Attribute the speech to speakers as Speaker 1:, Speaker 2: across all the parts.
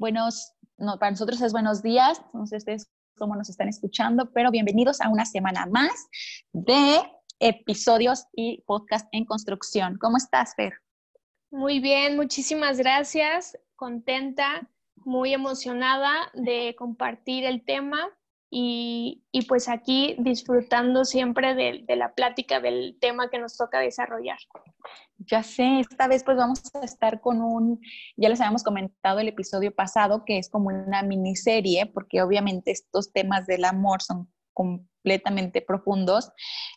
Speaker 1: Buenos, no, para nosotros es buenos días, entonces ustedes cómo nos están escuchando, pero bienvenidos a una semana más de episodios y podcast en construcción. ¿Cómo estás, Fer?
Speaker 2: Muy bien, muchísimas gracias. Contenta, muy emocionada de compartir el tema y, pues aquí disfrutando siempre de, la plática del tema que nos toca desarrollar.
Speaker 1: Ya sé, esta vez pues vamos a estar con un, ya les habíamos comentado el episodio pasado, que es como una miniserie, porque obviamente estos temas del amor son completamente profundos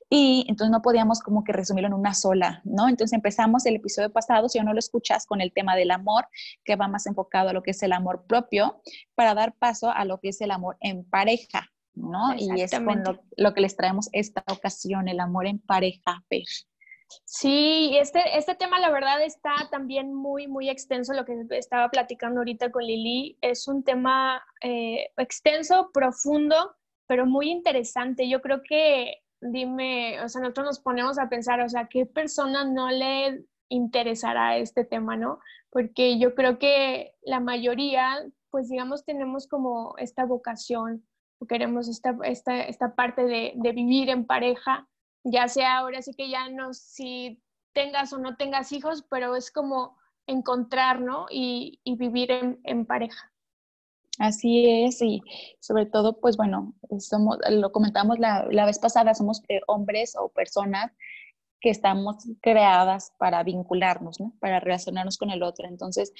Speaker 1: y entonces no podíamos como que resumirlo en una sola, ¿no? Entonces empezamos el episodio pasado, si no lo escuchas, con el tema del amor, que va más enfocado a lo que es el amor propio, para dar paso a lo que es el amor en pareja, ¿no? Y es con lo, que les traemos esta ocasión, el amor en pareja, Fer.
Speaker 2: Sí, este, este tema la verdad está también muy, muy extenso, lo que estaba platicando ahorita con Lili, es un tema eh, extenso, profundo, pero muy interesante. Yo creo que, dime, o sea, nosotros nos ponemos a pensar, o sea, ¿qué persona no le interesará este tema, no? Porque yo creo que la mayoría, pues digamos, tenemos como esta vocación, o queremos esta, esta, esta parte de, vivir en pareja, ya sea ahora sí que ya no si tengas o no tengas hijos, pero es como encontrar, ¿no? Y, y vivir en, en pareja.
Speaker 1: Así es, y sobre todo, pues bueno, somos, lo comentamos la, la vez pasada, somos eh, hombres o personas que estamos creadas para vincularnos, ¿no? para relacionarnos con el otro. Entonces,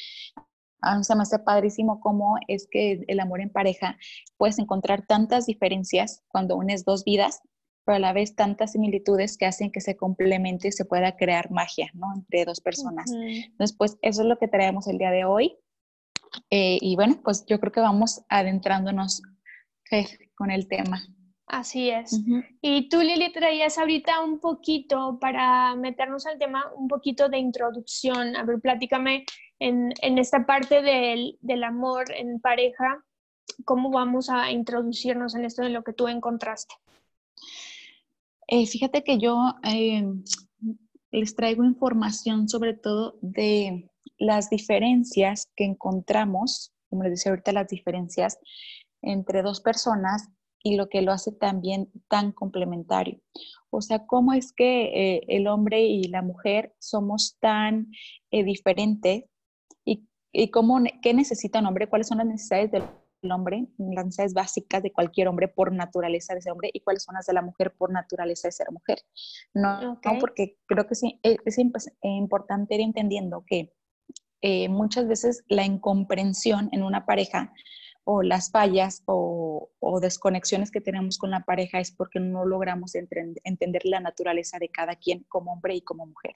Speaker 1: a mí se me hace padrísimo cómo es que el amor en pareja puedes encontrar tantas diferencias cuando unes dos vidas, pero a la vez tantas similitudes que hacen que se complemente y se pueda crear magia, ¿no? Entre dos personas. Entonces, pues eso es lo que traemos el día de hoy. Eh, y bueno, pues yo creo que vamos adentrándonos con el tema.
Speaker 2: Así es. Y tú, Lili, traías ahorita un poquito para meternos al tema, un poquito de introducción. A ver, platícame en, en esta parte del, del, amor en pareja, ¿cómo vamos a introducirnos en esto de lo que tú encontraste?
Speaker 1: Eh, fíjate que yo eh, les traigo información sobre todo de las diferencias que encontramos, como les decía ahorita, las diferencias entre dos personas y lo que lo hace también tan complementario. O sea, cómo es que eh, el hombre y la mujer somos tan eh, diferentes y, y cómo, qué necesita un hombre, cuáles son las necesidades del hombre, las necesidades básicas de cualquier hombre por naturaleza de ser hombre y cuáles son las de la mujer por naturaleza de ser mujer. No, porque creo que sí, es, es importante ir entendiendo que eh, muchas veces la incomprensión en una pareja o las fallas o, desconexiones que tenemos con la pareja es porque no logramos entender la naturaleza de cada quien como hombre y como mujer.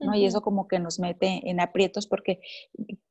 Speaker 1: ¿no? Y eso como que nos mete en aprietos porque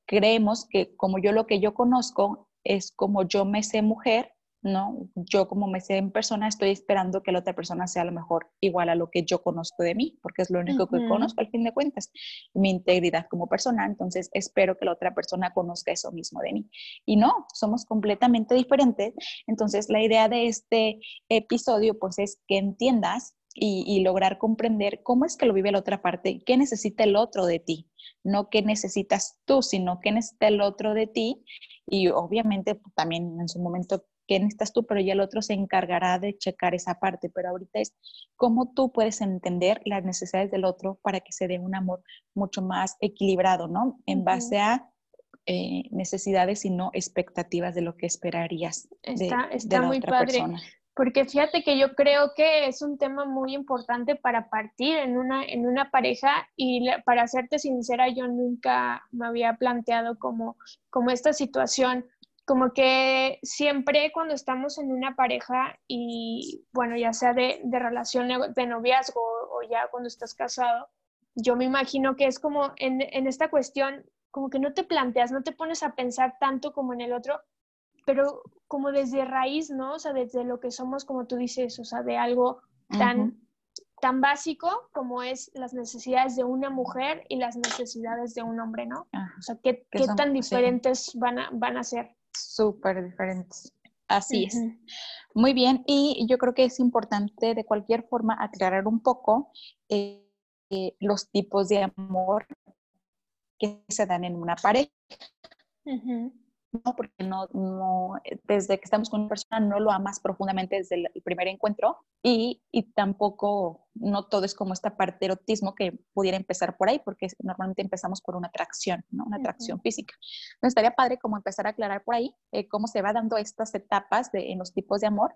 Speaker 1: creemos que como yo lo que yo conozco es como yo me sé mujer ¿no? Yo como me sé en persona estoy esperando que la otra persona sea a lo mejor igual a lo que yo conozco de mí, porque es lo único que conozco al fin de cuentas, mi integridad como persona, entonces espero que la otra persona conozca eso mismo de mí. Y no, somos completamente diferentes, entonces la idea de este episodio pues es que entiendas y, y lograr comprender cómo es que lo vive la otra parte, qué necesita el otro de ti, no qué necesitas tú, sino qué necesita el otro de ti y obviamente también en su momento qué necesitas tú, pero ya el otro se encargará de checar esa parte. Pero ahorita es cómo tú puedes entender las necesidades del otro para que se dé un amor mucho más equilibrado, ¿no? En base a eh, necesidades y no expectativas de lo que esperarías
Speaker 2: está, está muy padre. Porque fíjate que yo creo que es un tema muy importante para partir en una, en una pareja y para serte sincera, yo nunca me había planteado como, como esta situación como que siempre cuando estamos en una pareja y, bueno, ya sea de, de relación de noviazgo o ya cuando estás casado, yo me imagino que es como en, en esta cuestión como que no te planteas, no te pones a pensar tanto como en el otro, pero como desde raíz, ¿no? O sea, desde lo que somos, como tú dices, o sea, de algo tan, tan básico como es las necesidades de una mujer y las necesidades de un hombre, ¿no? O sea, ¿qué, qué tan diferentes van, a, van a ser?
Speaker 1: Súper diferentes. Así es. Muy bien, y yo creo que es importante de cualquier forma aclarar un poco eh, eh, los tipos de amor que se dan en una pareja. No, porque no, no, desde que estamos con una persona no lo amas profundamente desde el primer encuentro y, y, tampoco, no todo es como esta parte de erotismo que pudiera empezar por ahí, porque normalmente empezamos por una atracción, ¿no? Una atracción física. Entonces estaría padre como empezar a aclarar por ahí eh, cómo se va dando estas etapas de, en los tipos de amor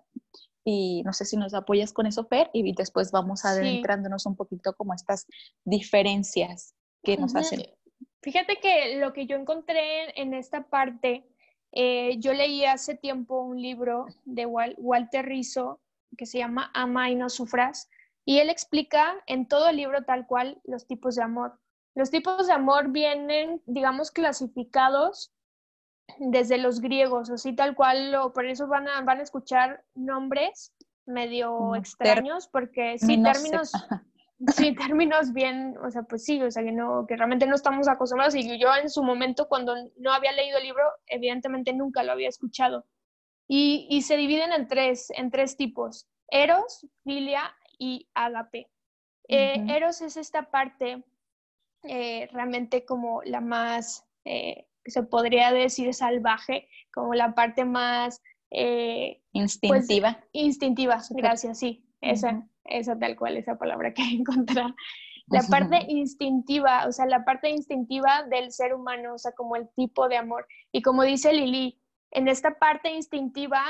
Speaker 1: y no sé si nos apoyas con eso, Fer, y después vamos adentrándonos un poquito como estas diferencias que nos hacen
Speaker 2: Fíjate que lo que yo encontré en esta parte, eh, yo leí hace tiempo un libro de Walter Rizzo que se llama Ama y no sufras, y él explica en todo el libro tal cual los tipos de amor. Los tipos de amor vienen, digamos, clasificados desde los griegos, así tal cual, por eso van a, van a escuchar nombres medio extraños, porque sí, términos, Sí, términos bien, o sea, pues sí, o sea, que, no, que realmente no estamos acostumbrados y yo en su momento cuando no había leído el libro, evidentemente nunca lo había escuchado. Y, y se dividen en tres, en tres tipos, eros, filia y agape. Eh, eros es esta parte eh, realmente como la más, eh, se podría decir salvaje, como la parte más...
Speaker 1: Pues, instintiva.
Speaker 2: instintiva, gracias, sí, esa esa tal cual, esa palabra que encontrar. La parte instintiva, o sea, la parte instintiva del ser humano, o sea, como el tipo de amor. Y como dice Lili, en esta parte instintiva,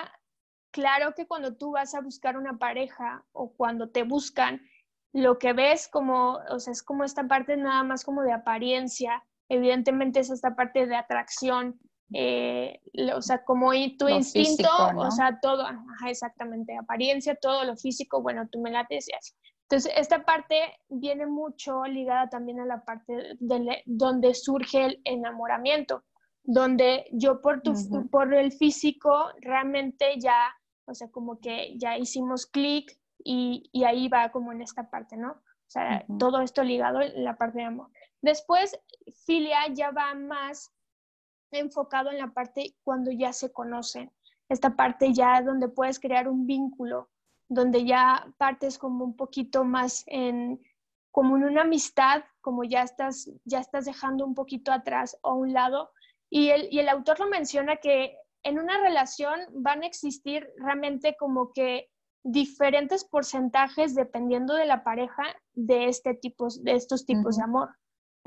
Speaker 2: claro que cuando tú vas a buscar una pareja o cuando te buscan, lo que ves como, o sea, es como esta parte nada más como de apariencia, evidentemente es esta parte de atracción, eh, o sea, como tu instinto, o sea, todo, exactamente, apariencia, todo lo físico, bueno, tú me la decías. Entonces, esta parte viene mucho ligada también a la parte de, donde surge el enamoramiento, donde yo por, tu, por el físico realmente ya, o sea, como que ya hicimos clic y, y, ahí va como en esta parte, ¿no? O sea, todo esto ligado en la parte de amor. Después, filia ya va más enfocado en la parte cuando ya se conocen, esta parte ya donde puedes crear un vínculo, donde ya partes como un poquito más en como en una amistad, como ya estás, ya estás dejando un poquito atrás o a un lado. Y el, y el autor lo menciona que en una relación van a existir realmente como que diferentes porcentajes dependiendo de la pareja de este tipo, de estos tipos de amor.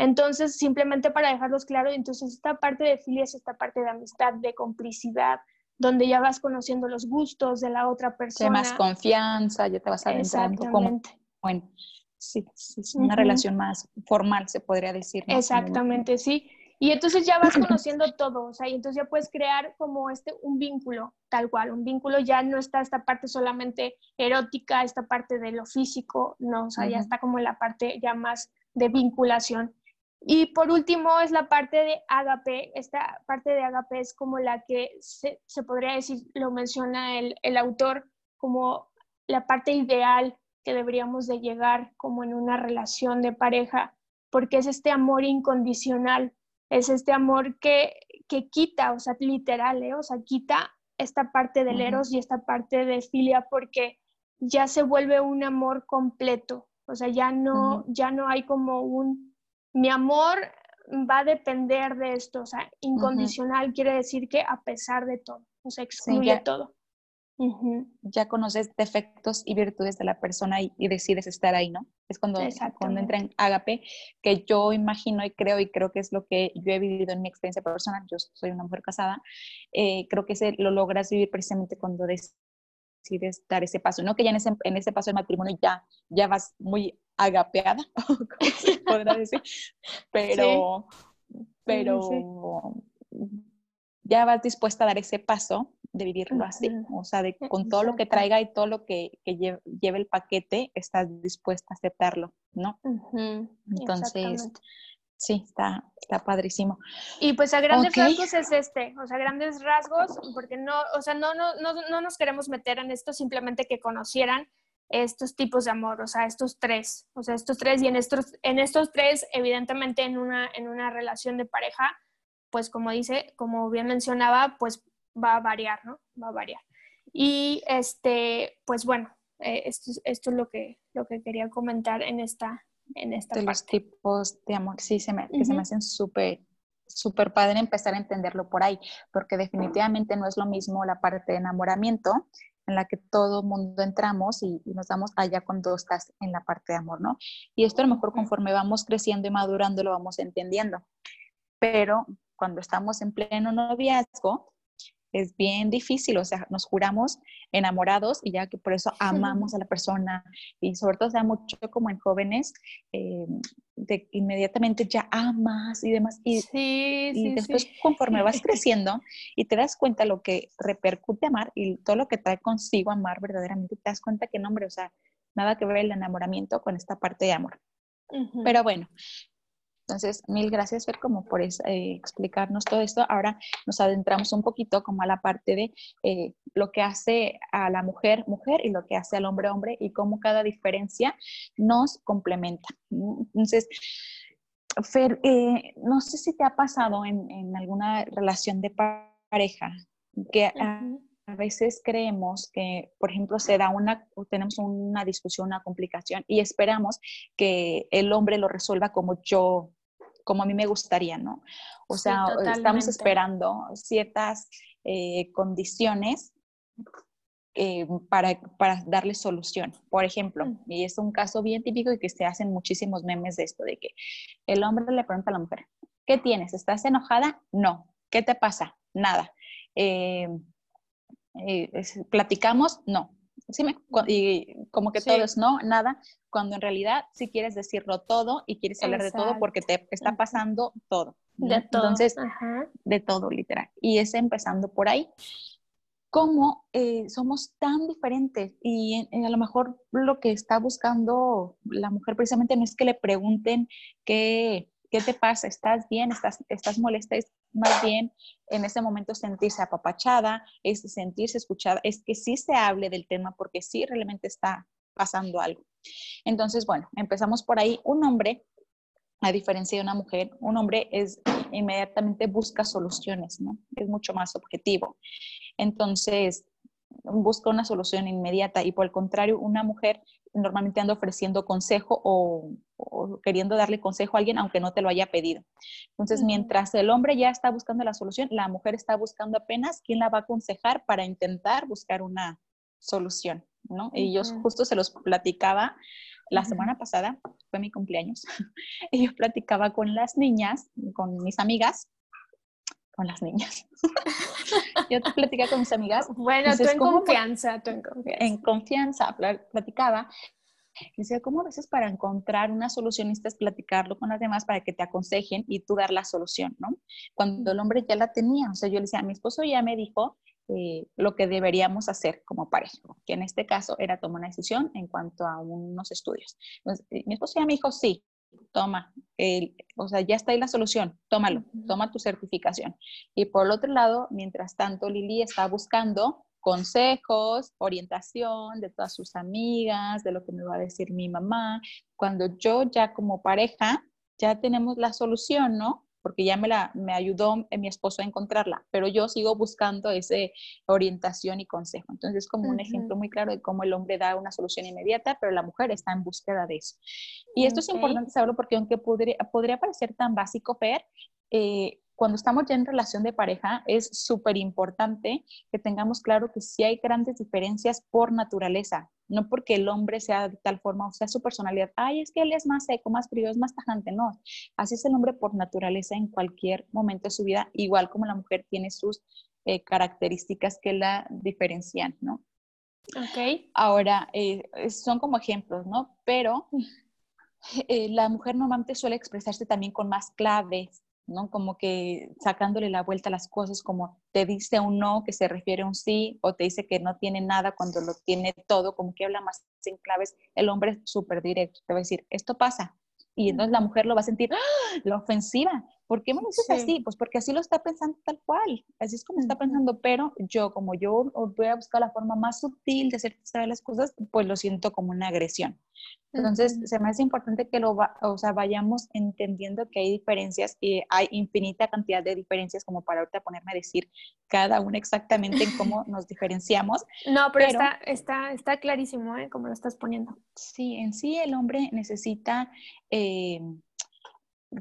Speaker 2: Entonces, simplemente para dejarlos claros, entonces esta parte de filia es esta parte de amistad, de complicidad, donde ya vas conociendo los gustos de la otra persona.
Speaker 1: De más confianza, ya te vas adentrando como, bueno, sí, es una relación más formal, se podría decir.
Speaker 2: Exactamente, sí. Y entonces ya vas conociendo todo, o sea, y entonces ya puedes crear como este, un vínculo, tal cual, un vínculo ya no está esta parte solamente erótica, esta parte de lo físico, no, o sea, ya está como la parte ya más de vinculación. Y por último es la parte de agape. Esta parte de agape es como la que se, podría decir, lo menciona el, el, autor, como la parte ideal que deberíamos de llegar como en una relación de pareja, porque es este amor incondicional, es este amor que, que quita, o sea, literal, ¿eh? o sea, quita esta parte del eros y esta parte de filia porque ya se vuelve un amor completo, o sea, ya no, ya no hay como un mi amor va a depender de esto, o sea, incondicional quiere decir que a pesar de todo, o sea, excluye todo.
Speaker 1: Ya conoces defectos y virtudes de la persona y, decides estar ahí, ¿no? Es cuando, cuando entra en agape, que yo imagino y creo, y creo que es lo que yo he vivido en mi experiencia personal, yo soy una mujer casada, eh, creo que se, lo logras vivir precisamente cuando decides dar ese paso, no que ya en ese, en ese paso de matrimonio ya, ya vas muy agapeada, como se podrá decir, pero, pero ya vas dispuesta a dar ese paso de vivirlo así, o sea, de, con todo lo que traiga y todo lo que, que lleve, el paquete, estás dispuesta a aceptarlo, ¿no? Entonces, Sí, está, está padrísimo.
Speaker 2: Y pues a grandes rasgos es este, o sea, grandes rasgos, porque no, o sea, no, no, no, no nos queremos meter en esto, simplemente que conocieran estos tipos de amor, o sea, estos tres, o sea, estos tres y en estos, en estos tres, evidentemente en una, en una relación de pareja, pues como dice, como bien mencionaba, pues va a variar, ¿no? Va a variar. Y este, pues bueno, eh, esto, esto, es lo que, lo que quería comentar en esta, en esta
Speaker 1: De los tipos de amor, sí, se me, que se me hacen súper súper padre empezar a entenderlo por ahí, porque definitivamente no es lo mismo la parte de enamoramiento en la que todo mundo entramos y, nos damos allá cuando estás en la parte de amor, ¿no? Y esto a lo mejor conforme vamos creciendo y madurando lo vamos entendiendo. Pero cuando estamos en pleno noviazgo, es bien difícil, o sea, nos juramos enamorados y ya que por eso amamos a la persona y sobre todo se da mucho como en jóvenes, eh, de inmediatamente ya amas y demás. Y, y después conforme vas creciendo y te das cuenta lo que repercute amar y todo lo que trae consigo amar verdaderamente, te das cuenta que no, hombre, o sea, nada que ver el enamoramiento con esta parte de amor. Pero bueno, entonces, mil gracias, Fer, como por eh, explicarnos todo esto. Ahora nos adentramos un poquito como a la parte de eh, lo que hace a la mujer mujer y lo que hace al hombre hombre y cómo cada diferencia nos complementa. Entonces, Fer, eh, no sé si te ha pasado en, alguna relación de pareja que a, veces creemos que, por ejemplo, se da una, tenemos una discusión, una complicación y esperamos que el hombre lo resuelva como yo como a mí me gustaría, ¿no? O sea, estamos esperando ciertas eh, condiciones eh, para, para, darle solución. Por ejemplo, y es un caso bien típico y que se hacen muchísimos memes de esto, de que el hombre le pregunta a la mujer, ¿qué tienes? ¿Estás enojada? No. ¿Qué te pasa? Nada. Eh, ¿Platicamos? No. ¿Sí me, y como que todo es no, nada, cuando en realidad sí quieres decirlo todo y quieres hablar de todo porque te está pasando todo.
Speaker 2: De todo.
Speaker 1: Entonces, de todo, literal. Y es empezando por ahí. Cómo eh, somos tan diferentes y a lo mejor lo que está buscando la mujer precisamente no es que le pregunten qué, qué te pasa, estás bien, estás, estás molesta, es más bien en ese momento sentirse apapachada, es sentirse escuchada, es que sí se hable del tema porque sí realmente está pasando algo. Entonces, bueno, empezamos por ahí. Un hombre, a diferencia de una mujer, un hombre es inmediatamente busca soluciones, ¿no? Es mucho más objetivo. Entonces, busca una solución inmediata y por el contrario, una mujer normalmente anda ofreciendo consejo o, queriendo darle consejo a alguien aunque no te lo haya pedido. Entonces, mientras el hombre ya está buscando la solución, la mujer está buscando apenas quién la va a aconsejar para intentar buscar una solución. ¿no? Y yo justo se los platicaba la semana pasada, fue mi cumpleaños, y yo platicaba con las niñas, con mis amigas, con las niñas. yo te platicaba con mis amigas.
Speaker 2: Bueno, tú en confianza, tú en confianza.
Speaker 1: En confianza, platicaba. Y decía, ¿cómo a veces para encontrar una solución es platicarlo con las demás para que te aconsejen y tú dar la solución, ¿no? Cuando el hombre ya la tenía, o sea, yo le decía, mi esposo ya me dijo eh, lo que deberíamos hacer como pareja, que en este caso era tomar una decisión en cuanto a unos estudios. Entonces, mi esposo ya me dijo, sí, toma, o sea, ya está ahí la solución, tómalo, toma tu certificación. Y por el otro lado, mientras tanto, Lili está buscando consejos, orientación de todas sus amigas, de lo que me va a decir mi mamá. Cuando yo ya como pareja, ya tenemos la solución, ¿no? Porque ya me, la, me ayudó mi esposo a encontrarla, pero yo sigo buscando esa orientación y consejo. Entonces es como un ejemplo muy claro de cómo el hombre da una solución inmediata, pero la mujer está en búsqueda de eso. Y esto es importante saberlo porque aunque podría, podría parecer tan básico, Fer, eh, cuando estamos ya en relación de pareja, es súper importante que tengamos claro que sí hay grandes diferencias por naturaleza, no porque el hombre sea de tal forma, o sea, su personalidad, ay, es que él es más seco, más frío, es más tajante, no. Así es el hombre por naturaleza en cualquier momento de su vida, igual como la mujer tiene sus eh, características que la diferencian, ¿no?
Speaker 2: Ok.
Speaker 1: Ahora, eh, son como ejemplos, ¿no? Pero eh, la mujer normalmente suele expresarse también con más claves, ¿no? Como que sacándole la vuelta a las cosas, como te dice un no que se refiere a un sí, o te dice que no tiene nada cuando lo tiene todo, como que habla más en claves. El hombre es súper directo, te va a decir, esto pasa, Y entonces la mujer lo va a sentir, ¡Ah! la ofensiva. ¿Por qué me dices así? Pues porque así lo está pensando tal cual. Así es como está pensando, pero yo, como yo voy a buscar la forma más sutil de hacer saber las cosas, pues lo siento como una agresión. Entonces, se me hace importante que lo o sea, vayamos entendiendo que hay diferencias y hay infinita cantidad de diferencias como para ahorita ponerme a decir cada una exactamente en cómo nos diferenciamos.
Speaker 2: No, pero, está, está, está clarísimo, ¿eh? Como lo estás poniendo.
Speaker 1: Sí, en sí el hombre necesita... Eh,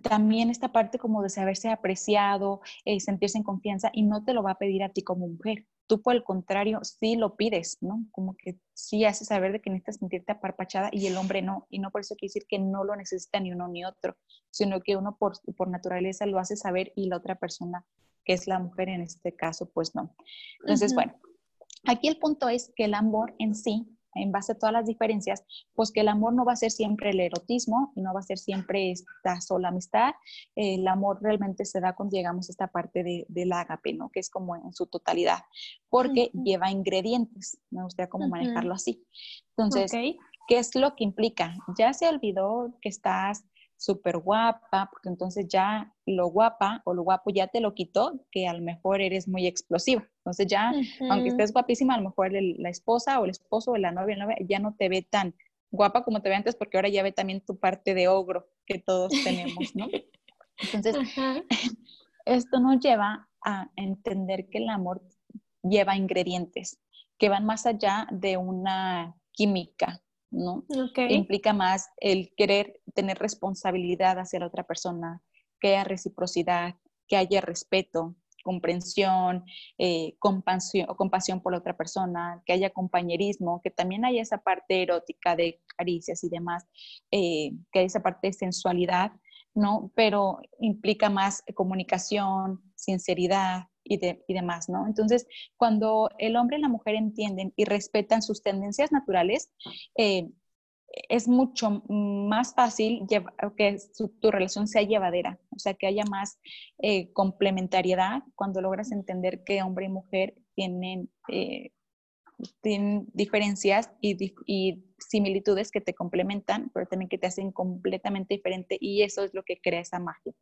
Speaker 1: también esta parte como de saberse apreciado, eh, sentirse en confianza y no te lo va a pedir a ti como mujer tú por el contrario sí lo pides, ¿no? Como que sí haces saber de que necesitas sentirte aparpachada y el hombre no. Y no por eso quiere decir que no lo necesita ni uno ni otro, sino que uno por, por naturaleza lo hace saber y la otra persona, que es la mujer en este caso, pues no. Entonces, bueno, aquí el punto es que el amor en sí en base a todas las diferencias, pues que el amor no va a ser siempre el erotismo y no va a ser siempre esta sola amistad. El amor realmente se da cuando llegamos a esta parte de, del ágape, ¿no? Que es como en su totalidad, porque lleva ingredientes. Me gustaría como manejarlo así. Entonces, ¿qué es lo que implica? Ya se olvidó que estás súper guapa, porque entonces ya lo guapa o lo guapo ya te lo quitó, que a lo mejor eres muy explosiva. Entonces ya, aunque estés guapísima, a lo mejor la esposa o el esposo o la novia, la novia ya no te ve tan guapa como te ve antes, porque ahora ya ve también tu parte de ogro que todos tenemos, ¿no? Entonces, esto nos lleva a entender que el amor lleva ingredientes que van más allá de una química, ¿no? Implica más el querer tener responsabilidad hacia la otra persona, que haya reciprocidad, que haya respeto, comprensión, eh, compasión, compasión por la otra persona, que haya compañerismo, que también haya esa parte erótica de caricias y demás, eh, que haya esa parte de sensualidad, ¿no? Pero implica más comunicación, sinceridad, y, demás, ¿no? Entonces, cuando el hombre y la mujer entienden y respetan sus tendencias naturales, eh, es mucho más fácil que tu relación sea llevadera, o sea, que haya más eh, complementariedad cuando logras entender que hombre y mujer tienen, eh, tienen diferencias y, y, similitudes que te complementan, pero también que te hacen completamente diferente y eso es lo que crea esa magia.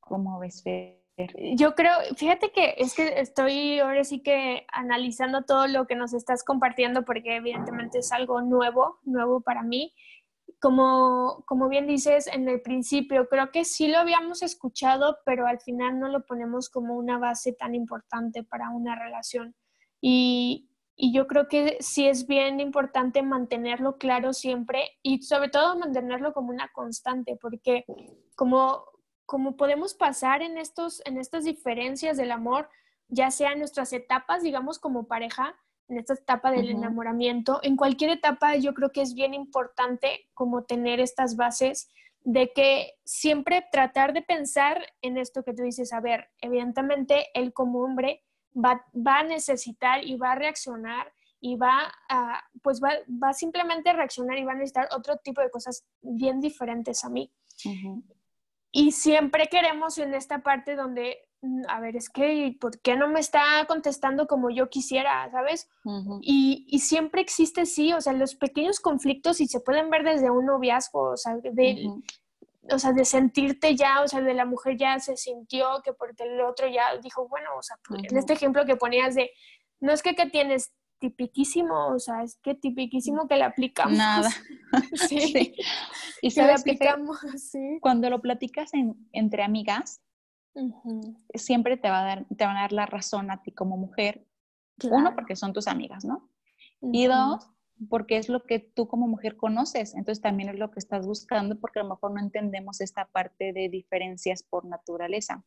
Speaker 1: ¿Cómo ves, Fer?
Speaker 2: Yo creo, fíjate que es que estoy ahora sí que analizando todo lo que nos estás compartiendo porque evidentemente es algo nuevo, nuevo para mí. Como, como bien dices en el principio, creo que sí lo habíamos escuchado, pero al final no lo ponemos como una base tan importante para una relación. Y, y yo creo que sí es bien importante mantenerlo claro siempre y sobre todo mantenerlo como una constante, porque como, como podemos pasar en, estos, en estas diferencias del amor, ya sea en nuestras etapas, digamos, como pareja, en esta etapa del enamoramiento, en cualquier etapa yo creo que es bien importante como tener estas bases de que siempre tratar de pensar en esto que tú dices, a ver, evidentemente él como hombre va, va a necesitar y va a reaccionar y va a, pues va, va simplemente a reaccionar y va a necesitar otro tipo de cosas bien diferentes a mí. Y siempre queremos en esta parte donde, mm, a ver, es que, ¿por qué no me está contestando como yo quisiera, sabes? y, y, siempre existe, sí, o sea, los pequeños conflictos y se pueden ver desde un noviazgo, o sea, de, o sea, de sentirte ya, o sea, de la mujer ya se sintió que porque el otro ya dijo, bueno, o sea, en este ejemplo que ponías de, no es que, que tienes tipiquísimo, o sea, es que tipiquísimo que le aplicamos.
Speaker 1: Nada. sí. Y sabes que aplicamos, sí. cuando lo platicas entre amigas, siempre te, va a dar, te van a dar la razón a ti como mujer. Uno, porque son tus amigas, ¿no? Y dos, porque es lo que tú como mujer conoces, entonces también es lo que estás buscando porque a lo mejor no entendemos esta parte de diferencias por naturaleza.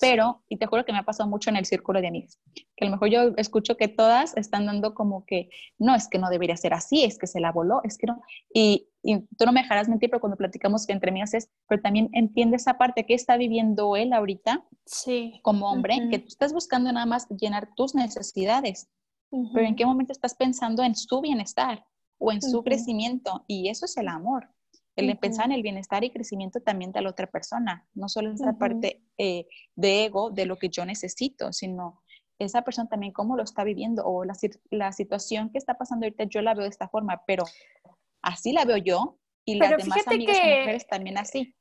Speaker 1: Pero, y te juro que me ha pasado mucho en el círculo de amigas, que a lo mejor yo escucho que todas están dando como que, no, es que no debería ser así, es que se la voló, es que no, y, y tú no me dejarás mentir, pero cuando platicamos que entre amigas es, pero también entiende esa parte que está viviendo él ahorita
Speaker 2: sí.
Speaker 1: como hombre, que tú estás buscando nada más llenar tus necesidades pero en qué momento estás pensando en su bienestar o en su crecimiento. Y eso es el amor. El pensar en el bienestar y crecimiento también de la otra persona, no solo esa parte eh, de ego, de lo que yo necesito, sino esa persona también cómo lo está viviendo o la, la situación que está pasando ahorita, yo la veo de esta forma, pero así la veo yo y las demás amigas mujeres también así.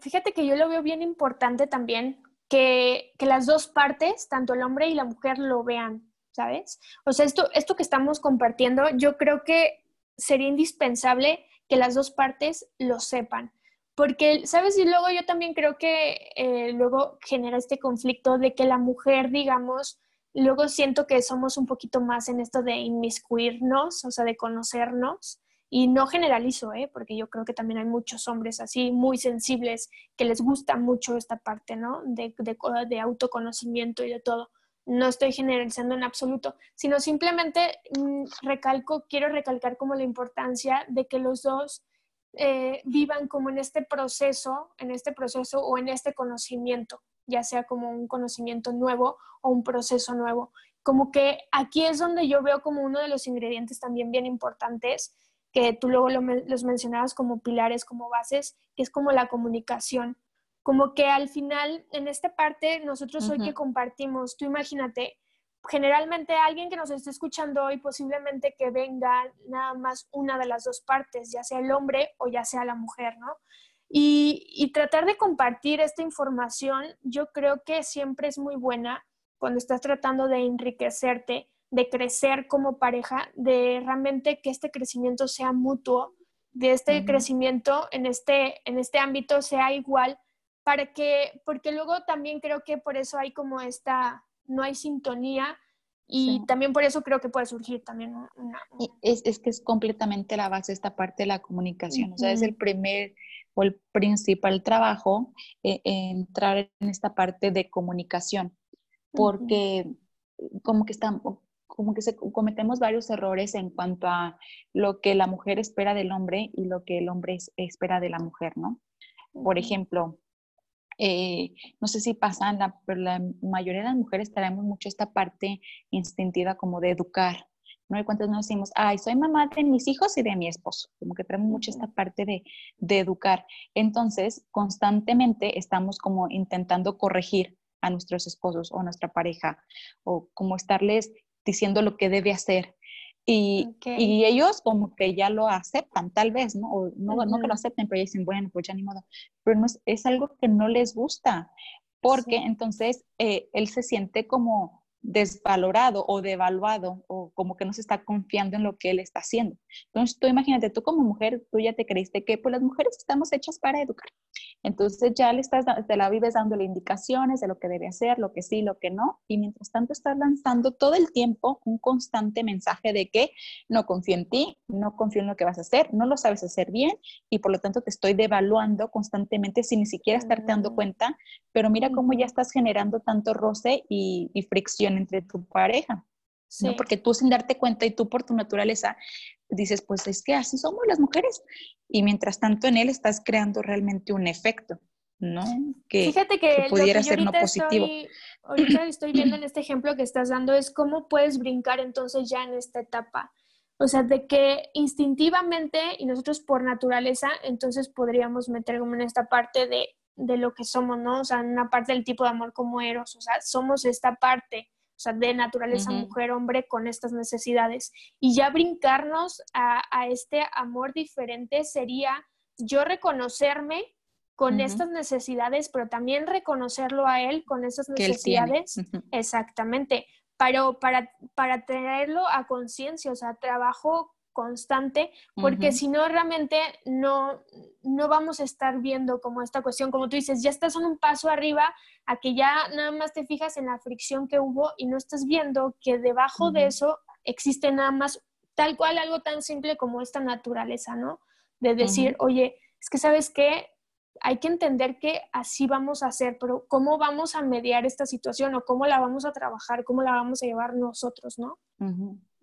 Speaker 2: Fíjate que yo lo veo bien importante también que, que, las dos partes, tanto el hombre y la mujer, lo vean, ¿sabes? O sea, esto, esto que estamos compartiendo, yo creo que sería indispensable que las dos partes lo sepan. Porque, ¿sabes? Y luego yo también creo que eh, luego genera este conflicto de que la mujer, digamos, luego siento que somos un poquito más en esto de inmiscuirnos, o sea, de conocernos. Y no generalizo, ¿eh? porque yo creo que también hay muchos hombres así, muy sensibles, que les gusta mucho esta parte, ¿no? De, de, de autoconocimiento y de todo. No estoy generalizando en absoluto, sino simplemente mm, recalco, quiero recalcar como la importancia de que los dos eh, vivan como en este proceso, en este proceso o en este conocimiento, ya sea como un conocimiento nuevo o un proceso nuevo. Como que aquí es donde yo veo como uno de los ingredientes también bien importantes que tú luego los mencionabas como pilares, como bases, que es como la comunicación. Como que al final, en esta parte, nosotros hoy que compartimos, tú imagínate, generalmente alguien que nos esté escuchando hoy posiblemente que venga nada más una de las dos partes, ya sea el hombre o ya sea la mujer, ¿no? Y, y, tratar de compartir esta información, yo creo que siempre es muy buena cuando estás tratando de enriquecerte de crecer como pareja, de realmente que este crecimiento sea mutuo, de este crecimiento en este, en este ámbito sea igual, para que, porque luego también creo que por eso hay como esta, no hay sintonía y también por eso creo que puede surgir también una...
Speaker 1: Es, es, que es completamente la base esta parte de la comunicación, o sea, es el primer o el principal trabajo eh, entrar en esta parte de comunicación, porque como que estamos, como que se, cometemos varios errores en cuanto a lo que la mujer espera del hombre y lo que el hombre espera de la mujer, ¿no? Por ejemplo, eh, no sé si pasa, la, pero la mayoría de las mujeres traemos mucho esta parte instintiva como de educar, ¿no? Y cuántos nos decimos, ay, soy mamá de mis hijos y de mi esposo, como que traemos mucho esta parte de, de educar. Entonces, constantemente estamos como intentando corregir a nuestros esposos o a nuestra pareja, o como estarles diciendo lo que debe hacer. Y, y, ellos como que ya lo aceptan, tal vez, ¿no? O no, no que lo acepten, pero dicen, bueno, pues ya ni modo. Pero no es, es algo que no les gusta, porque entonces eh, él se siente como desvalorado o devaluado o como que no se está confiando en lo que él está haciendo. Entonces tú imagínate, tú como mujer, tú ya te creíste que pues las mujeres estamos hechas para educar. Entonces ya le estás, te la vives dándole indicaciones de lo que debe hacer, lo que sí, lo que no, y mientras tanto estás lanzando todo el tiempo un constante mensaje de que no confío en ti, no confío en lo que vas a hacer, no lo sabes hacer bien y por lo tanto te estoy devaluando constantemente sin ni siquiera estarte dando cuenta, pero mira cómo ya estás generando tanto roce y, y fricción entre tu pareja. ¿no? Porque tú sin darte cuenta y tú por tu naturaleza dices, pues es que así somos las mujeres. Y mientras tanto en él estás creando realmente un efecto, ¿no?
Speaker 2: Que, Fíjate que, pudiera ser no positivo. Estoy, ahorita estoy viendo en este ejemplo que estás dando es cómo puedes brincar entonces ya en esta etapa. O sea, de que instintivamente y nosotros por naturaleza, entonces podríamos meter como en esta parte de, de lo que somos, ¿no? O sea, en una parte del tipo de amor como eros, o sea, somos esta parte o sea, de naturaleza mujer-hombre con estas necesidades. Y ya brincarnos a, este amor diferente sería yo reconocerme con estas necesidades, pero también reconocerlo a él con esas necesidades. Exactamente. Pero para, para traerlo a conciencia, o sea, trabajo constante, porque si no, realmente no, no vamos a estar viendo como esta cuestión, como tú dices, ya estás en un paso arriba a que ya nada más te fijas en la fricción que hubo y no estás viendo que debajo de eso existe nada más tal cual algo tan simple como esta naturaleza, ¿no? De decir, oye, es que sabes qué, hay que entender que así vamos a hacer, pero ¿cómo vamos a mediar esta situación o cómo la vamos a trabajar, cómo la vamos a llevar nosotros, ¿no?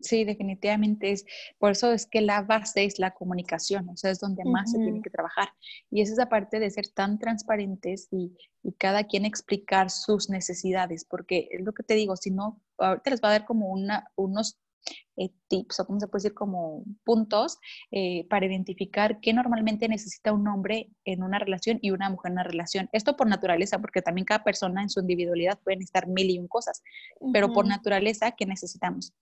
Speaker 1: Sí, definitivamente es. Por eso es que la base es la comunicación, o sea, es donde más se tiene que trabajar. Y es esa parte de ser tan transparentes y, cada quien explicar sus necesidades, porque es lo que te digo, si no, ahorita les va a dar como una, unos eh, tips o como se puede decir como puntos eh, para identificar qué normalmente necesita un hombre en una relación y una mujer en una relación. Esto por naturaleza, porque también cada persona en su individualidad puede necesitar mil y un cosas, pero por naturaleza, ¿qué necesitamos?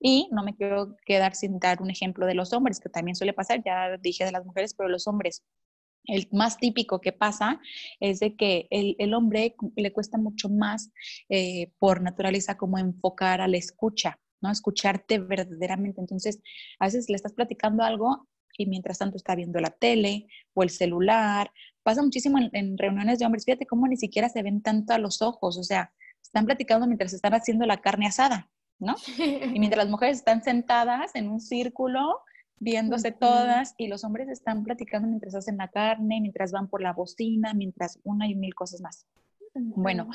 Speaker 1: Y no me quiero quedar sin dar un ejemplo de los hombres, que también suele pasar, ya dije de las mujeres, pero los hombres el más típico que pasa es de que el, el hombre le cuesta mucho más eh, por naturaleza como enfocar a la escucha, ¿no? Escucharte verdaderamente. Entonces, a veces le estás platicando algo y mientras tanto está viendo la tele o el celular. Pasa muchísimo en, reuniones de hombres. Fíjate cómo ni siquiera se ven tanto a los ojos. O sea, están platicando mientras están haciendo la carne asada, ¿no? Y mientras las mujeres están sentadas en un círculo viéndose todas y los hombres están platicando mientras hacen la carne, mientras van por la bocina, mientras una y mil cosas más. Bueno,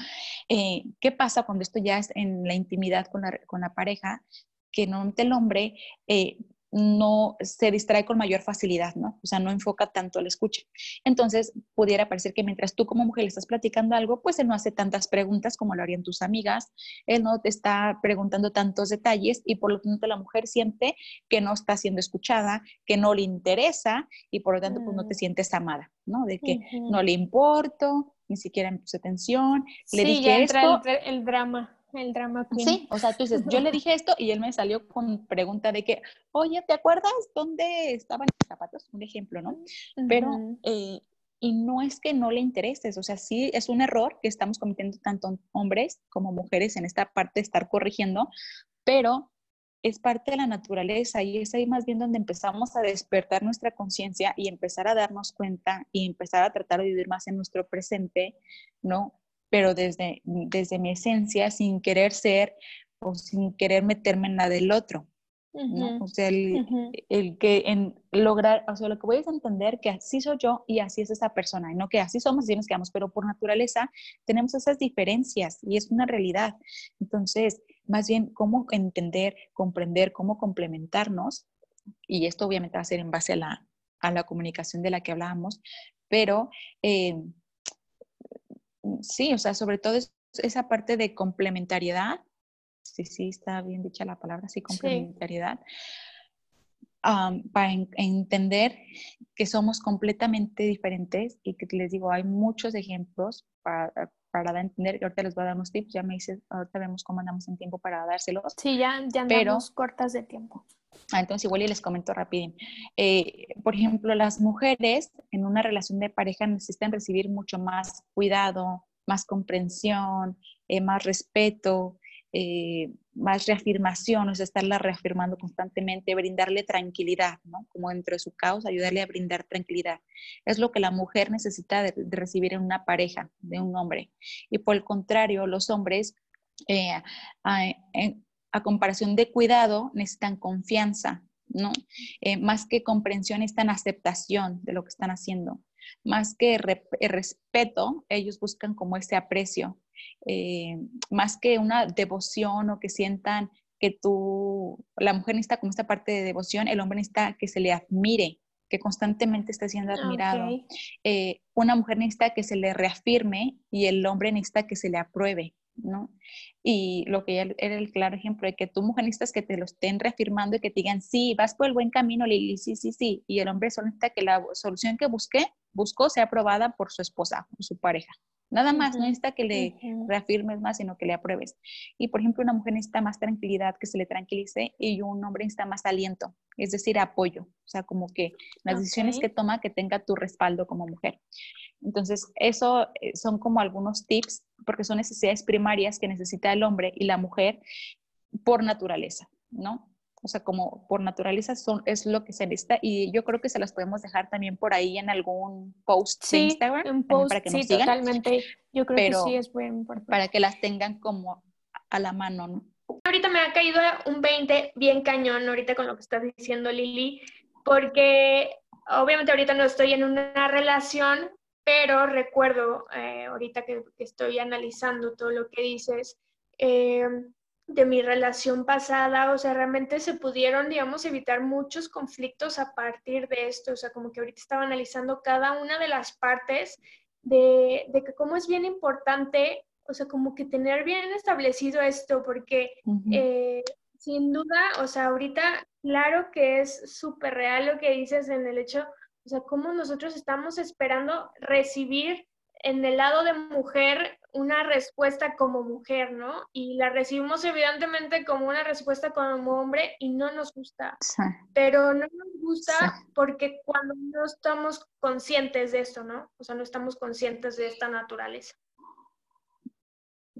Speaker 1: eh, ¿qué pasa cuando esto ya es en la intimidad con la, con la pareja? Que normalmente el hombre eh, no se distrae con mayor facilidad, ¿no? O sea, no enfoca tanto la escucha. Entonces, pudiera parecer que mientras tú como mujer le estás platicando algo, pues él no hace tantas preguntas como lo harían tus amigas, él no te está preguntando tantos detalles y por lo tanto la mujer siente que no está siendo escuchada, que no le interesa y por lo tanto pues no te mm. sientes amada, ¿no? De que no le importo, ni siquiera me puse atención, le
Speaker 2: dije ya entra el drama el drama queen.
Speaker 1: Sí, o sea, tú dices, yo le dije esto y él me salió con pregunta de que, oye, ¿te acuerdas dónde estaban los zapatos? Un ejemplo, ¿no? Pero, eh, y no es que no le intereses, o sea, sí es un error que estamos cometiendo tanto hombres como mujeres en esta parte de estar corrigiendo, pero es parte de la naturaleza y es ahí más bien donde empezamos a despertar nuestra conciencia y empezar a darnos cuenta y empezar a tratar de vivir más en nuestro presente, ¿no? pero desde, desde mi esencia, sin querer ser o sin querer meterme en la del otro. ¿no? O sea, el, que en lograr, o sea, lo que voy a entender que así soy yo y así es esa persona, y no que así somos y nos quedamos, pero por naturaleza tenemos esas diferencias y es una realidad. Entonces, más bien, cómo entender, comprender, cómo complementarnos, y esto obviamente va a ser en base a la, a la comunicación de la que hablábamos, pero eh, sí, o sea, sobre todo esa parte de complementariedad, sí, sí, está bien dicha la palabra, sí, complementariedad, para entender que somos completamente diferentes y que les digo, hay muchos ejemplos para, para dar a entender, ahorita les voy a dar unos tips, ya me dices, ahorita vemos cómo andamos en tiempo para dárselos.
Speaker 2: Sí, ya, ya andamos cortas de tiempo.
Speaker 1: Ah, entonces igual y les comento rápido. Eh, por ejemplo, las mujeres en una relación de pareja necesitan recibir mucho más cuidado, más comprensión, eh, más respeto, eh, más reafirmación, o estarla reafirmando constantemente, brindarle tranquilidad, ¿no? Como dentro de su caos, ayudarle a brindar tranquilidad. Es lo que la mujer necesita de, recibir en una pareja, de un hombre. Y por el contrario, los hombres, a, a comparación de cuidado, necesitan confianza, ¿no? Eh, más que comprensión, necesitan aceptación de lo que están haciendo. Más que respeto, ellos buscan como ese aprecio. Eh, más que una devoción o que sientan que tú, la mujer necesita como esta parte de devoción, el hombre necesita que se le admire, que constantemente esté siendo admirado. Eh, una mujer necesita que se le reafirme y el hombre necesita que se le apruebe. ¿no? Y lo que era el claro ejemplo de que tú, mujer, necesitas que te lo estén reafirmando y que te digan, sí, vas por el buen camino, Lili, sí, sí, sí. Y el hombre solo necesita que la solución que busque, buscó sea aprobada por su esposa, por su pareja. Nada más, no necesita que le reafirmes más, sino que le apruebes. Y por ejemplo, una mujer necesita más tranquilidad, que se le tranquilice, y un hombre necesita más aliento, es decir, apoyo. O sea, como que las decisiones que toma, que tenga tu respaldo como mujer. Entonces, eso eh, son como algunos tips, porque son necesidades primarias que necesita el hombre y la mujer por naturaleza, ¿no? O sea, como por naturaleza son, es lo que se necesita y yo creo que se las podemos dejar también por ahí en algún post
Speaker 2: de
Speaker 1: Instagram
Speaker 2: un post, para que nos sí, totalmente. Yo creo que sí es muy importante.
Speaker 1: Para que las tengan como a la mano, ¿no?
Speaker 2: Ahorita me ha caído un 20 bien cañón ahorita con lo que estás diciendo Lili, porque obviamente ahorita no estoy en una relación, pero recuerdo eh, ahorita que, estoy analizando todo lo que dices eh, de mi relación pasada, o sea, realmente se pudieron, digamos, evitar muchos conflictos a partir de esto, o sea, como que ahorita estaba analizando cada una de las partes de, de que cómo es bien importante, o sea, como que tener bien establecido esto, porque Sin duda, o sea, ahorita claro que es súper real lo que dices en el hecho, o sea, cómo nosotros estamos esperando recibir en el lado de mujer una respuesta como mujer, ¿no? Y la recibimos evidentemente como una respuesta como hombre y no nos gusta. Pero no nos gusta porque cuando no estamos conscientes de esto, ¿no? O sea, no estamos conscientes de esta naturaleza.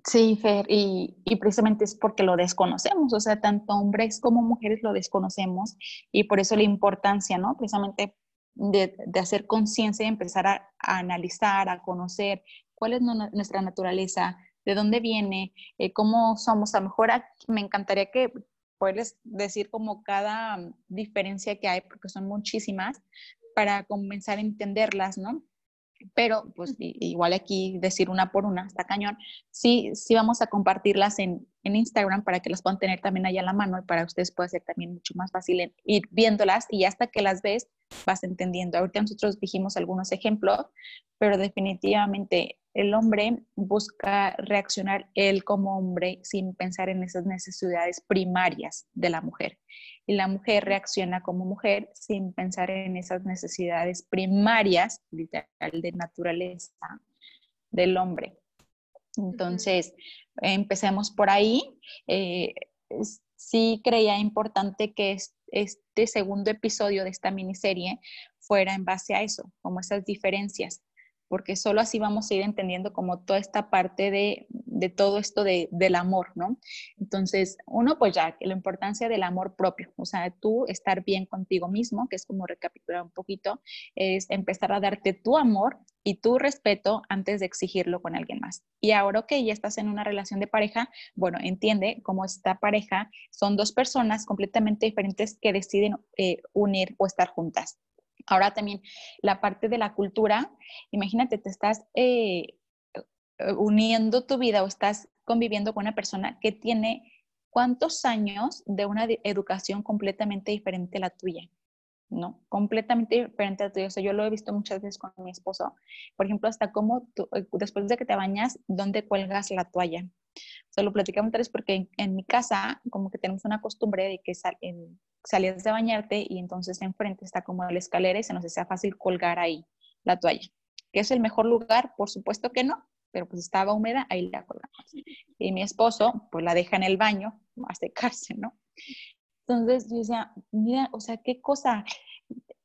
Speaker 1: Sí, Fer, y, precisamente es porque lo desconocemos, o sea, tanto hombres como mujeres lo desconocemos y por eso la importancia, ¿no? Precisamente de, hacer conciencia y empezar a, analizar, a conocer cuál es nuestra naturaleza, de dónde viene, eh, cómo somos. A lo mejor me encantaría que puedes decir como cada diferencia que hay, porque son muchísimas, para comenzar a entenderlas, ¿no? pero pues igual aquí decir una por una, está cañón. Sí, sí vamos a compartirlas en, en Instagram para que las puedan tener también allá a la mano y para ustedes pueda ser también mucho más fácil ir viéndolas y hasta que las ves vas entendiendo. Ahorita nosotros dijimos algunos ejemplos, pero definitivamente el hombre busca reaccionar él como hombre sin pensar en esas necesidades primarias de la mujer. Y la mujer reacciona como mujer sin pensar en esas necesidades primarias, literal, de naturaleza del hombre. Entonces, empecemos por ahí. Eh, sí creía importante que este segundo episodio de esta miniserie fuera en base a eso, como esas diferencias, porque solo así vamos a ir entendiendo como toda esta parte de, todo esto del amor, ¿no? Entonces, uno, pues ya, la importancia del amor propio, o sea, tú estar bien contigo mismo, que es como recapitular un poquito, es empezar a darte tu amor y tu respeto antes de exigirlo con alguien más. Y ahora que ya estás en una relación de pareja, bueno, entiende cómo esta pareja son dos personas completamente diferentes que deciden eh, unir o estar juntas. Ahora también la parte de la cultura, imagínate, te estás eh, eh, uniendo tu vida o estás conviviendo con una persona que tiene cuántos años de una educación completamente diferente a la tuya. ¿No? Completamente diferente a la tuya. O sea, yo lo he visto muchas veces con mi esposo. Por ejemplo, hasta cómo eh, después de que te bañas, ¿dónde cuelgas la toalla? O sea, lo platicamos tres porque en, mi casa como que tenemos una costumbre de que sal, en, salías de bañarte y entonces enfrente está como la escalera y se nos hacía fácil colgar ahí la toalla. ¿Que es el mejor lugar? Por supuesto que no, pero pues estaba húmeda, ahí la colgamos. Y mi esposo pues la deja en el baño a secarse, ¿no? Entonces yo decía, mira, o sea, qué cosa,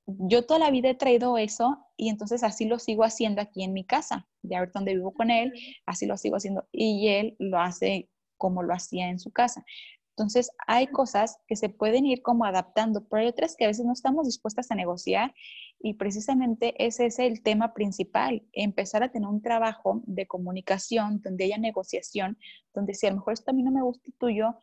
Speaker 1: yo toda la vida he traído eso y entonces así lo sigo haciendo aquí en mi casa, de ahorita donde vivo con él, así lo sigo haciendo y él lo hace como lo hacía en su casa. Entonces, hay cosas que se pueden ir como adaptando, pero hay otras que a veces no estamos dispuestas a negociar y precisamente ese es el tema principal, empezar a tener un trabajo de comunicación donde haya negociación, donde si a lo mejor esto a mí no me gusta tuyo,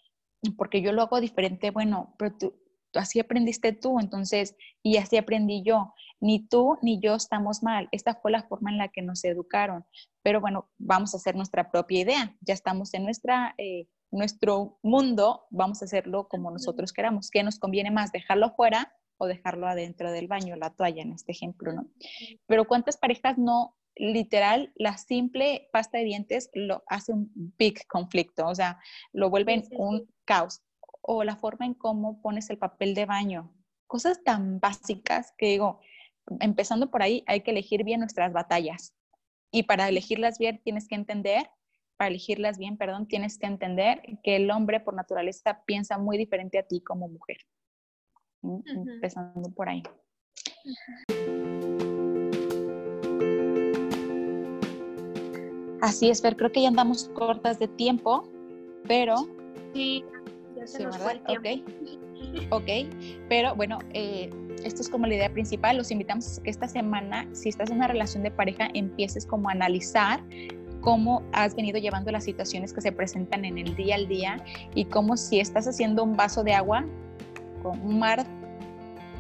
Speaker 1: porque yo lo hago diferente, bueno, pero tú, así aprendiste tú, entonces, y así aprendí yo. Ni tú ni yo estamos mal. Esta fue la forma en la que nos educaron. Pero bueno, vamos a hacer nuestra propia idea. Ya estamos en nuestra eh, nuestro mundo, vamos a hacerlo como nosotros queramos. ¿Qué nos conviene más, dejarlo fuera o dejarlo adentro del baño, la toalla en este ejemplo, ¿no? Pero ¿cuántas parejas no, literal, la simple pasta de dientes lo hace un big conflicto, o sea, lo vuelven un caos? O la forma en cómo pones el papel de baño, cosas tan básicas que digo, empezando por ahí, hay que elegir bien nuestras batallas. Y para elegirlas bien tienes que entender para elegirlas bien, perdón, tienes que entender que el hombre por naturaleza piensa muy diferente a ti como mujer. Empezando por ahí. Así es, pero creo que ya andamos cortas de tiempo, pero...
Speaker 2: Sí, ya se nos fue el tiempo.
Speaker 1: Ok, pero bueno, eh, esto es como la idea principal. Los invitamos a que esta semana, si estás en una relación de pareja, empieces como a analizar cómo has venido llevando las situaciones que se presentan en el día al día y cómo si estás haciendo un vaso de agua con un mar,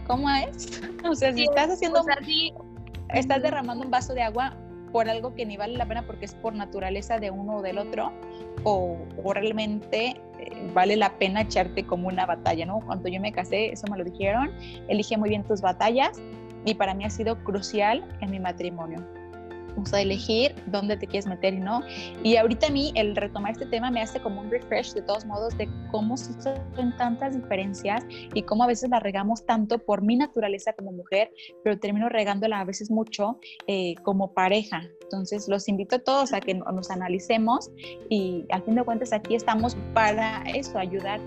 Speaker 1: ¿cómo es? O sea, si estás haciendo, estás derramando un vaso de agua por algo que ni vale la pena porque es por naturaleza de uno o del otro, o, realmente eh, vale la pena echarte como una batalla, ¿no? Cuando yo me casé, eso me lo dijeron, elige muy bien tus batallas y para mí ha sido crucial en mi matrimonio vamos a elegir dónde te quieres meter y no. Y ahorita a mí el retomar este tema me hace como un refresh de todos modos de cómo son tantas diferencias y cómo a veces la regamos tanto por mi naturaleza como mujer, pero termino regándola a veces mucho eh, como pareja. Entonces los invito a todos a que nos analicemos y al fin de cuentas aquí estamos para eso, ayudar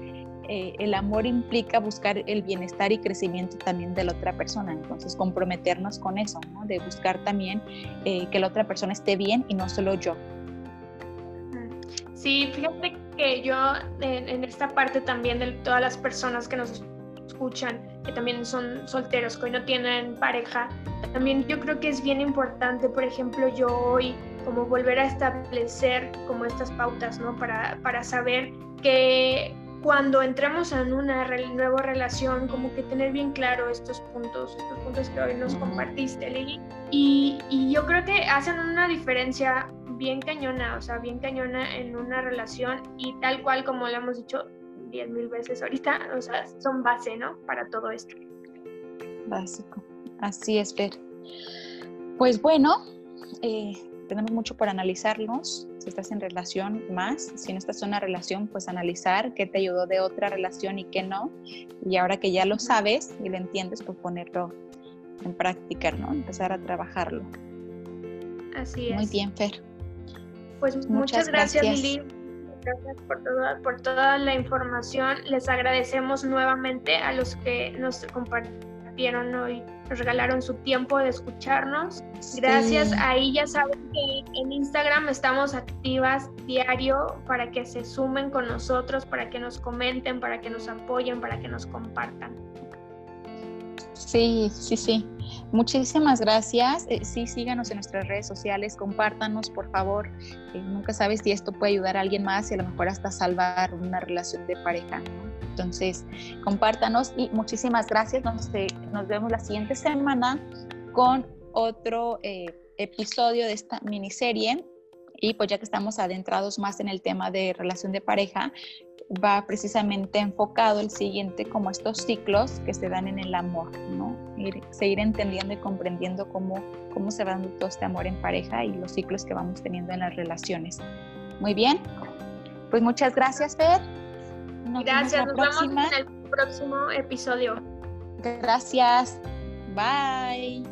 Speaker 1: eh, el amor implica buscar el bienestar y crecimiento también de la otra persona, entonces comprometernos con eso, de buscar también eh, que la otra persona esté bien y no solo yo.
Speaker 2: Sí, fíjate que yo en, esta parte también de todas las personas que nos escuchan, que también son solteros, que hoy no tienen pareja, también yo creo que es bien importante, por ejemplo, yo hoy como volver a establecer como estas pautas, ¿no? Para, para saber que cuando entramos en una nueva relación, como que tener bien claro estos puntos, estos puntos que hoy nos compartiste, Lili. Y, y, yo creo que hacen una diferencia bien cañona, o sea, bien cañona en una relación y tal cual como lo hemos dicho diez mil veces ahorita, o sea, son base, ¿no? Para todo esto.
Speaker 1: Básico. Así es, Fer. Pues bueno, eh, tenemos mucho por analizarnos, si estás en relación más, si no estás en una relación, pues analizar qué te ayudó de otra relación y qué no. Y ahora que ya lo sabes y lo entiendes, pues ponerlo en práctica, ¿no? Empezar a trabajarlo.
Speaker 2: Así es.
Speaker 1: Muy bien, Fer.
Speaker 2: Pues muchas, gracias, Lili. Gracias por toda, por toda la información. Les agradecemos nuevamente a los que nos compartieron hoy nos regalaron su tiempo de escucharnos. Gracias. Ahí ya saben que en Instagram estamos activas diario para que se sumen con nosotros, para que nos comenten, para que nos apoyen, para que nos compartan.
Speaker 1: Sí, sí, sí. Muchísimas gracias. Eh, sí, síganos en nuestras redes sociales, compártanos, por favor. Eh, nunca sabes si esto puede ayudar a alguien más y a lo mejor hasta salvar una relación de pareja. Entonces, compártanos y muchísimas gracias. Nos, nos vemos la siguiente semana con otro eh, episodio de esta miniserie. Y pues ya que estamos adentrados más en el tema de relación de pareja, va precisamente enfocado el siguiente como estos ciclos que se dan en el amor, ¿no? seguir entendiendo y comprendiendo cómo, cómo se va dando todo este amor en pareja y los ciclos que vamos teniendo en las relaciones. Muy bien, pues muchas gracias, Fer.
Speaker 2: Gracias, nos vemos en el próximo episodio.
Speaker 1: Gracias. Bye.